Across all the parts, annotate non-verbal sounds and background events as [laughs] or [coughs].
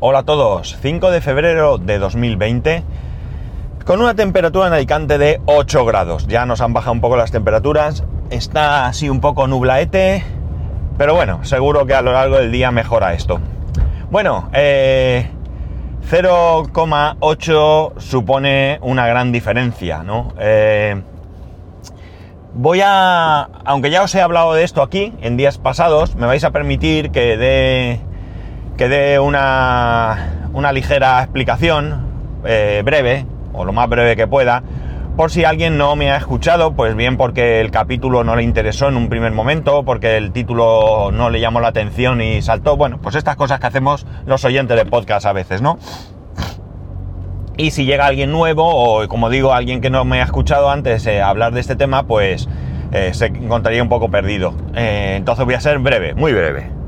Hola a todos, 5 de febrero de 2020 con una temperatura en Alicante de 8 grados. Ya nos han bajado un poco las temperaturas, está así un poco nublaete, pero bueno, seguro que a lo largo del día mejora esto. Bueno, eh, 0,8 supone una gran diferencia, ¿no? Eh, voy a, aunque ya os he hablado de esto aquí en días pasados, me vais a permitir que dé, que dé una, una ligera explicación eh, breve, o lo más breve que pueda, por si alguien no me ha escuchado, pues bien porque el capítulo no le interesó en un primer momento, porque el título no le llamó la atención y saltó, bueno, pues estas cosas que hacemos los oyentes de podcast a veces, ¿no? Y si llega alguien nuevo, o como digo, alguien que no me ha escuchado antes eh, hablar de este tema, pues eh, se encontraría un poco perdido. Entonces voy a ser breve, muy breve.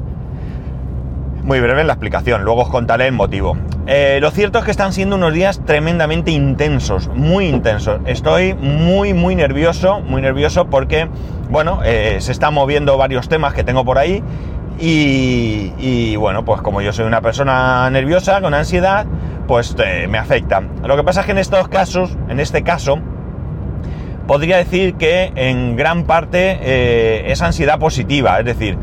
Muy breve la explicación, luego os contaré el motivo. Eh, lo cierto es que están siendo unos días tremendamente intensos, muy intensos. Estoy muy, muy nervioso, muy nervioso porque, bueno, eh, se están moviendo varios temas que tengo por ahí y, bueno, pues como yo soy una persona nerviosa, con ansiedad, pues eh, me afecta. Lo que pasa es que en estos casos, en este caso, podría decir que en gran parte es ansiedad positiva, es decir,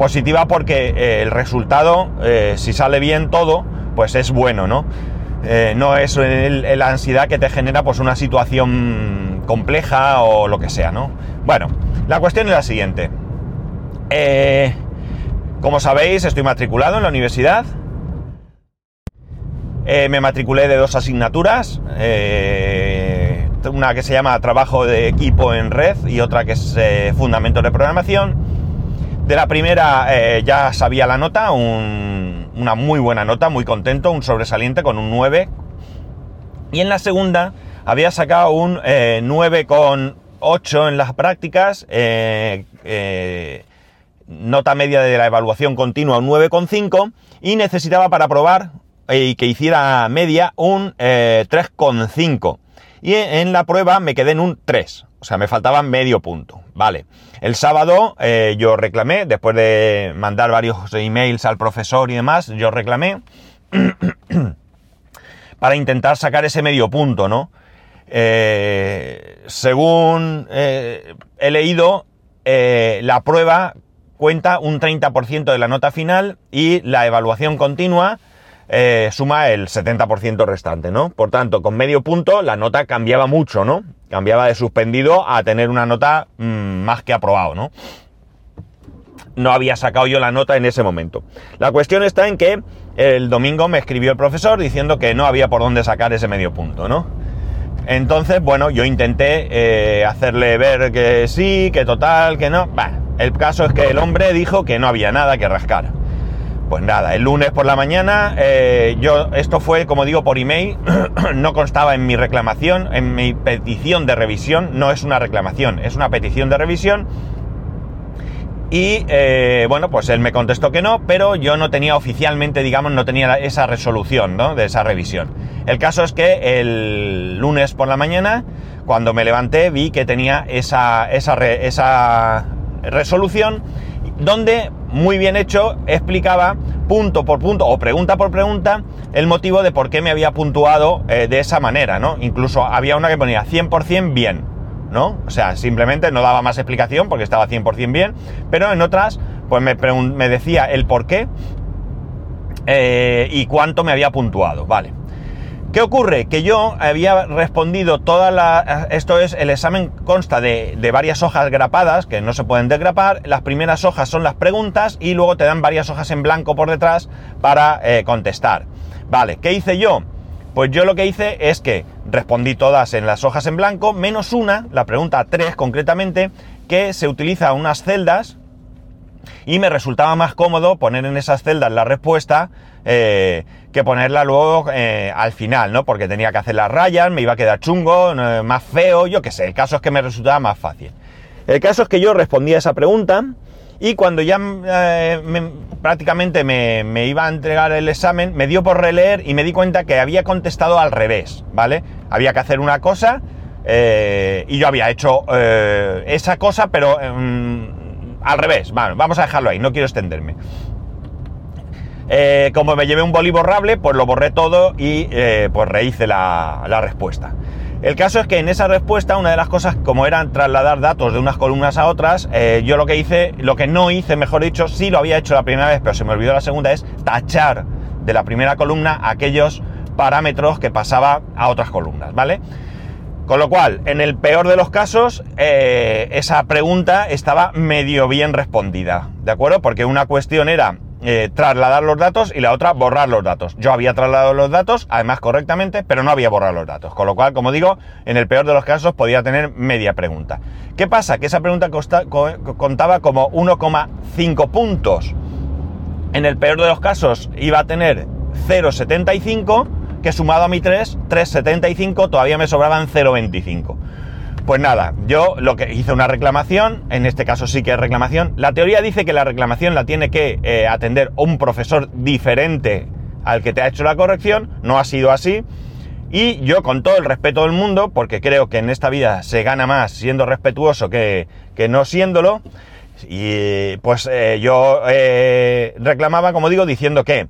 positiva porque eh, el resultado, eh, si sale bien todo, pues es bueno, ¿no? Eh, no es la ansiedad que te genera pues una situación compleja o lo que sea, ¿no? Bueno, la cuestión es la siguiente. Como sabéis, estoy matriculado en la universidad. Me matriculé de dos asignaturas. una que se llama Trabajo de equipo en red y otra que es Fundamentos de Programación. De la primera eh, ya sabía la nota, un- una muy buena nota, muy contento, un sobresaliente con un 9. Y en la segunda había sacado un eh, 9,8 en las prácticas, eh, eh, nota media de la evaluación continua un 9,5 y necesitaba para aprobar eh, y que hiciera media un eh, 3,5. Y en la prueba me quedé en un 3, o sea, me faltaba medio punto. Vale. El sábado eh, yo reclamé, después de mandar varios emails al profesor y demás, yo reclamé [clears throat] para intentar sacar ese medio punto, ¿no? Eh, según eh, he leído, la prueba cuenta un 30% de la nota final y la evaluación continua eh, suma el 70% restante, ¿no? Por tanto, con medio punto la nota cambiaba mucho, ¿no? Cambiaba de suspendido a tener una nota mm, más que aprobado, ¿no? no había sacado yo la nota en ese momento. La cuestión está en que el domingo me escribió el profesor diciendo que no había por dónde sacar ese medio punto, ¿no? Entonces, bueno, yo intenté eh, hacerle ver que sí, que total, que no. Bah, el caso es que el hombre dijo que no había nada que rascar. Pues nada, el lunes por la mañana, eh, yo, esto fue, como digo, por email, [clears throat] no constaba en mi reclamación, en mi petición de revisión, no es una reclamación, es una petición de revisión. Y eh, bueno, pues él me contestó que no, pero yo no tenía oficialmente, digamos, no tenía esa resolución, ¿no? De esa revisión. El caso es que el lunes por la mañana, cuando me levanté, vi que tenía esa, esa, esa resolución donde, muy bien hecho, explicaba punto por punto o pregunta por pregunta el motivo de por qué me había puntuado eh, de esa manera, ¿no? Incluso había una que ponía 100% bien, ¿no? O sea, simplemente no daba más explicación porque estaba 100% bien, pero en otras, pues me, me decía el por qué eh, y cuánto me había puntuado, vale. ¿Qué ocurre? Que yo había respondido toda la... Esto es, el examen consta de, varias hojas grapadas que no se pueden desgrapar. Las primeras hojas son las preguntas y luego te dan varias hojas en blanco por detrás para eh, contestar. Vale, ¿qué hice yo? Pues yo lo que hice es que respondí todas en las hojas en blanco, menos una, la pregunta 3 concretamente, que se utiliza unas celdas y me resultaba más cómodo poner en esas celdas la respuesta eh, que ponerla luego eh, al final, ¿no? Porque tenía que hacer las rayas, me iba a quedar chungo, más feo, yo qué sé, el caso es que me resultaba más fácil. El caso es que yo respondía esa pregunta y cuando ya eh, me- prácticamente me, me iba a entregar el examen, me dio por releer y me di cuenta que había contestado al revés, ¿vale? Había que hacer una cosa y yo había hecho esa cosa, pero mm, al revés. Vamos a dejarlo ahí, no quiero extenderme. Eh, como me llevé un boli borrable, pues lo borré todo y eh, pues rehice la, la, respuesta. El caso es que en esa respuesta, una de las cosas, como eran trasladar datos de unas columnas a otras, eh, yo lo que hice, lo que no hice, mejor dicho, sí lo había hecho la primera vez, pero se me olvidó la segunda, es tachar de la primera columna aquellos parámetros que pasaba a otras columnas, ¿vale? Con lo cual, en el peor de los casos, eh, esa pregunta estaba medio bien respondida, ¿de acuerdo? Porque una cuestión era eh, trasladar los datos y la otra borrar los datos. Yo había trasladado los datos, además correctamente, pero no había borrado los datos. Con lo cual, como digo, en el peor de los casos podía tener media pregunta. ¿Qué pasa? Que esa pregunta contaba como 1,5 puntos. En el peor de los casos iba a tener 0,75, que sumado a mi 3, 3,75, todavía me sobraban 0,25. Pues nada, yo lo que hice una reclamación, en este caso sí que es reclamación. La teoría dice que la reclamación la tiene que eh, atender un profesor diferente al que te ha hecho la corrección, no ha sido así. Y yo con todo el respeto del mundo, porque creo que en esta vida se gana más siendo respetuoso que, que no siéndolo, y pues eh, yo eh, reclamaba, como digo, diciendo que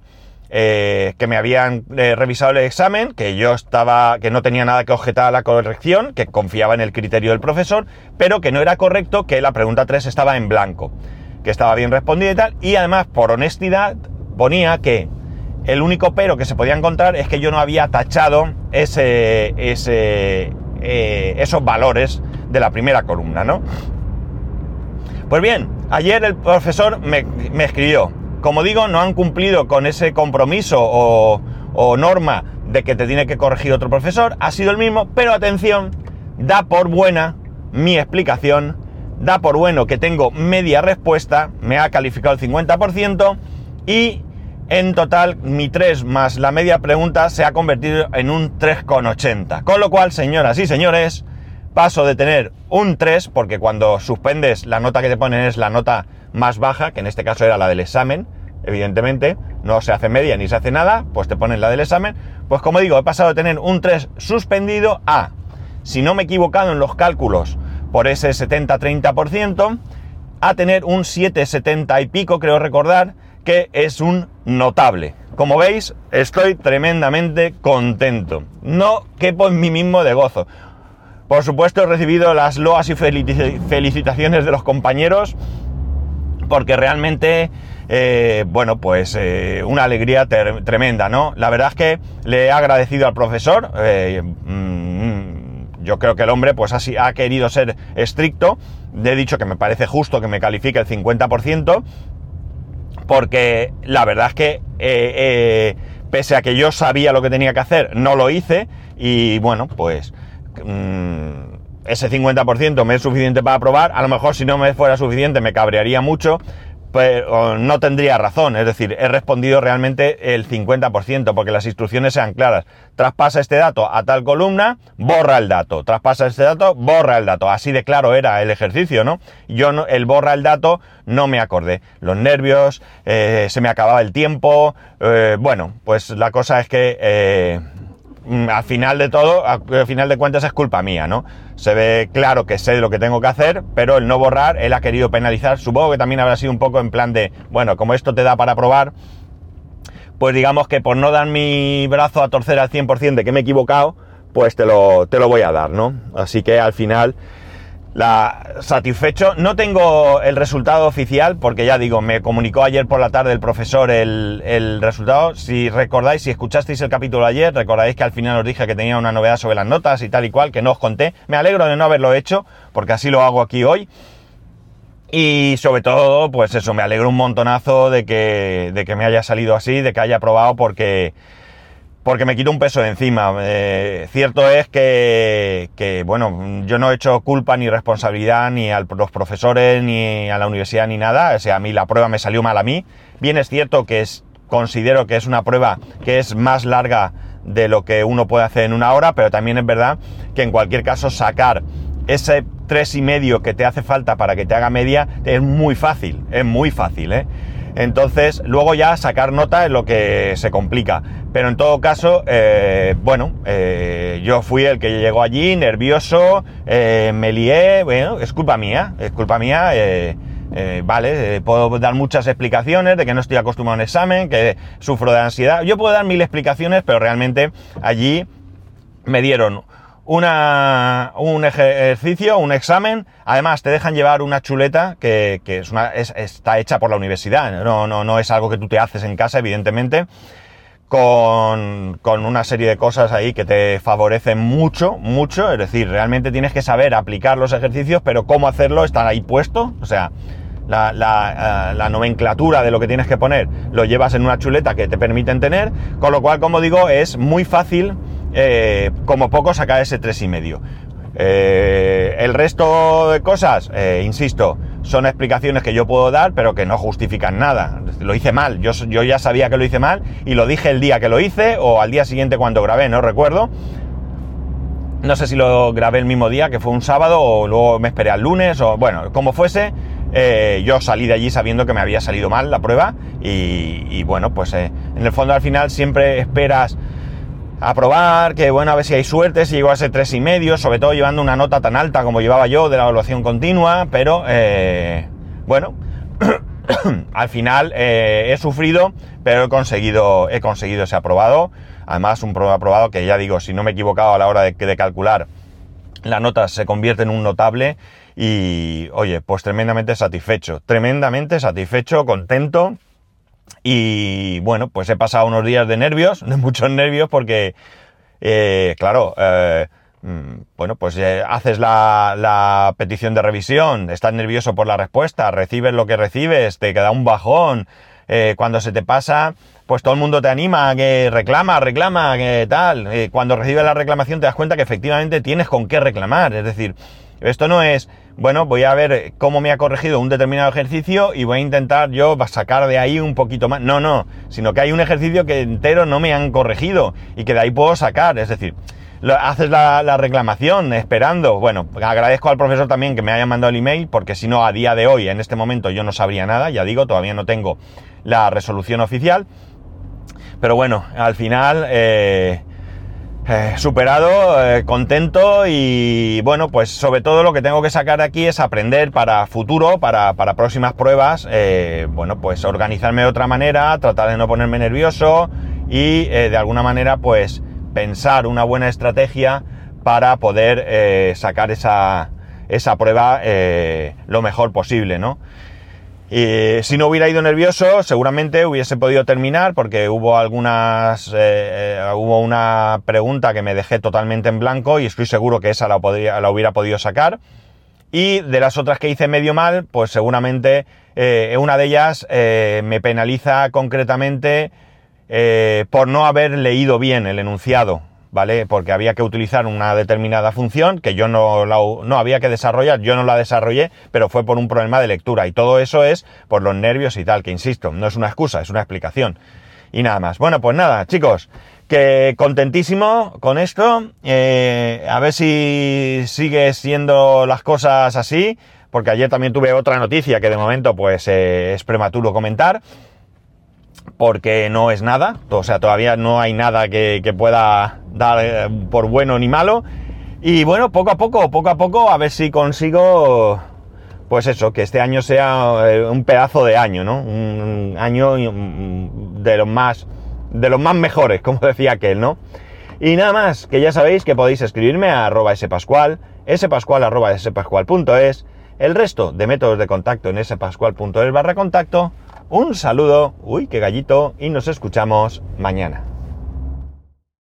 eh, que me habían eh, revisado el examen, que yo estaba, que no tenía nada que objetar a la corrección, que confiaba en el criterio del profesor, pero que no era correcto que la pregunta 3 estaba en blanco, que estaba bien respondida y tal, y además por honestidad ponía que el único pero que se podía encontrar es que yo no había tachado ese, ese, eh, esos valores de la primera columna, ¿no? Pues bien, ayer el profesor me, me escribió, como digo, no han cumplido con ese compromiso o, norma de que te tiene que corregir otro profesor, ha sido el mismo, pero atención, da por buena mi explicación, da por bueno que tengo media respuesta, me ha calificado el 50% y en total mi 3 más la media pregunta se ha convertido en un 3,80. Con lo cual, señoras y señores, paso de tener un 3, porque cuando suspendes la nota que te ponen es la nota más baja, que en este caso era la del examen, evidentemente, no se hace media ni se hace nada, pues te ponen la del examen, pues como digo, he pasado de tener un 3 suspendido a, si no me he equivocado en los cálculos por ese 70-30%, a tener un 7-70 y pico, creo recordar, que es un notable. Como veis, estoy tremendamente contento. No quepo en mí mismo de gozo. Por supuesto, he recibido las loas y felicitaciones de los compañeros porque realmente, eh, bueno, pues eh, una alegría tremenda, ¿no? La verdad es que le he agradecido al profesor, eh, mm, yo creo que el hombre pues así ha querido ser estricto, le he dicho que me parece justo que me califique el 50%, porque la verdad es que pese a que yo sabía lo que tenía que hacer, no lo hice y bueno, pues... Mm, ese 50% me es suficiente para aprobar, a lo mejor si no me fuera suficiente me cabrearía mucho, pero no tendría razón, es decir, he respondido realmente el 50%, porque las instrucciones sean claras. Traspasa este dato a tal columna, borra el dato. Traspasa este dato, borra el dato. Así de claro era el ejercicio, ¿no? Yo el borra el dato no me acordé. Los nervios, eh, se me acababa el tiempo, eh, bueno, pues la cosa es que eh, al final de todo, al final de cuentas es culpa mía, ¿no? Se ve claro que sé lo que tengo que hacer, pero el no borrar, él ha querido penalizar. Supongo que también habrá sido un poco en plan de, bueno, como esto te da para probar, pues digamos que por no dar mi brazo a torcer al 100% de que me he equivocado, pues te lo, te lo voy a dar, ¿no? Así que al final la satisfecho. No tengo el resultado oficial porque ya digo, me comunicó ayer por la tarde el profesor el, resultado. Si recordáis, si escuchasteis el capítulo ayer, recordáis que al final os dije que tenía una novedad sobre las notas y tal y cual, que no os conté. Me alegro de no haberlo hecho porque así lo hago aquí hoy. Y sobre todo, pues eso, me alegro un montonazo de que, de que me haya salido así, de que haya probado porque porque me quito un peso de encima. Eh, cierto es que, bueno, yo no he hecho culpa ni responsabilidad ni a los profesores, ni a la universidad, ni nada. Sea, a mí la prueba me salió mal a mí. Bien es cierto que considero que es una prueba que es más larga de lo que uno puede hacer en una hora, pero también es verdad que en cualquier caso sacar ese tres y medio que te hace falta para que te haga media es muy fácil, es muy fácil, ¿eh? Entonces, luego ya sacar nota es lo que se complica. Pero en todo caso, eh, bueno, eh, yo fui el que llegó allí nervioso, eh, me lié, bueno, es culpa mía, es culpa mía. vale, puedo dar muchas explicaciones de que no estoy acostumbrado a un examen, que sufro de ansiedad. Yo puedo dar mil explicaciones, pero realmente allí me dieron una, un ejercicio, un examen. Además, te dejan llevar una chuleta que, es una, está hecha por la universidad. No, no, no es algo que tú te haces en casa, evidentemente. Con, con, una serie de cosas ahí que te favorecen mucho, mucho. Es decir, realmente tienes que saber aplicar los ejercicios, pero cómo hacerlo está ahí puesto. O sea, la, la, eh, la, nomenclatura de lo que tienes que poner lo llevas en una chuleta que te permiten tener. Con lo cual, como digo, es muy fácil eh, como poco sacar ese 3,5. Eh, el resto de cosas, eh, insisto, son explicaciones que yo puedo dar, pero que no justifican nada. Lo hice mal, yo, yo ya sabía que lo hice mal y lo dije el día que lo hice o al día siguiente cuando grabé, no recuerdo. No sé si lo grabé el mismo día, que fue un sábado, o luego me esperé al lunes, o bueno, como fuese, eh, yo salí de allí sabiendo que me había salido mal la prueba y, bueno, pues en el fondo al final siempre esperas a probar, que bueno, a ver si hay suerte, si llego a ese tres y medio, sobre todo llevando una nota tan alta como llevaba yo de la evaluación continua, pero eh, bueno, [coughs] al final eh, he sufrido, pero he conseguido, he conseguido ese aprobado. Además, un aprobado que ya digo, si no me he equivocado a la hora de, de calcular, la nota se convierte en un notable y, oye, pues tremendamente satisfecho, tremendamente satisfecho, contento y bueno, pues he pasado unos días de nervios, [laughs] de muchos nervios, porque, eh, claro, eh, mm, bueno, pues eh, haces la, la, petición de revisión, estás nervioso por la respuesta, recibes lo que recibes, te queda un bajón, eh, cuando se te pasa, pues todo el mundo te anima, que reclama, reclama, que tal. Eh, cuando recibes la reclamación te das cuenta que efectivamente tienes con qué reclamar, es decir, esto no es bueno, voy a ver cómo me ha corregido un determinado ejercicio y voy a intentar yo sacar de ahí un poquito más. No, no, sino que hay un ejercicio que entero no me han corregido y que de ahí puedo sacar. Es decir, haces la, la, reclamación esperando. Bueno, agradezco al profesor también que me haya mandado el email, porque si no, a día de hoy, en este momento, yo no sabría nada. Ya digo, todavía no tengo la resolución oficial. Pero bueno, al final, eh, eh, superado, eh, contento y bueno, pues sobre todo lo que tengo que sacar aquí es aprender para futuro, para, próximas pruebas, eh, bueno, pues organizarme de otra manera, tratar de no ponerme nervioso y de alguna manera pues pensar una buena estrategia para poder sacar esa, esa prueba lo mejor posible, ¿no? Y si no hubiera ido nervioso, seguramente hubiese podido terminar porque hubo algunas, eh, eh, hubo una pregunta que me dejé totalmente en blanco y estoy seguro que esa la, podría, la hubiera podido sacar. Y de las otras que hice medio mal, pues seguramente eh, una de ellas me penaliza concretamente por no haber leído bien el enunciado. ¿Vale? Porque había que utilizar una determinada función que yo no, la, no había que desarrollar, yo no la desarrollé, pero fue por un problema de lectura. Y todo eso es por los nervios y tal, que insisto, no es una excusa, es una explicación. Y nada más. Bueno, pues nada, chicos, que contentísimo con esto. Eh, a ver si sigue siendo las cosas así, porque ayer también tuve otra noticia que de momento pues eh, es prematuro comentar porque no es nada, o sea, todavía no hay nada que, pueda dar eh, por bueno ni malo. Y bueno, poco a poco, poco a poco, a ver si consigo, pues eso, que este año sea eh, un pedazo de año, ¿no? Un año de los más, de los más mejores, [laughs] como decía aquel, ¿no? Y nada más, que ya sabéis que podéis escribirme a arroba spascual, spascual arroba spascual.es, el resto de métodos de contacto en spascual.es barra contacto, un saludo, uy, qué gallito, y nos escuchamos mañana.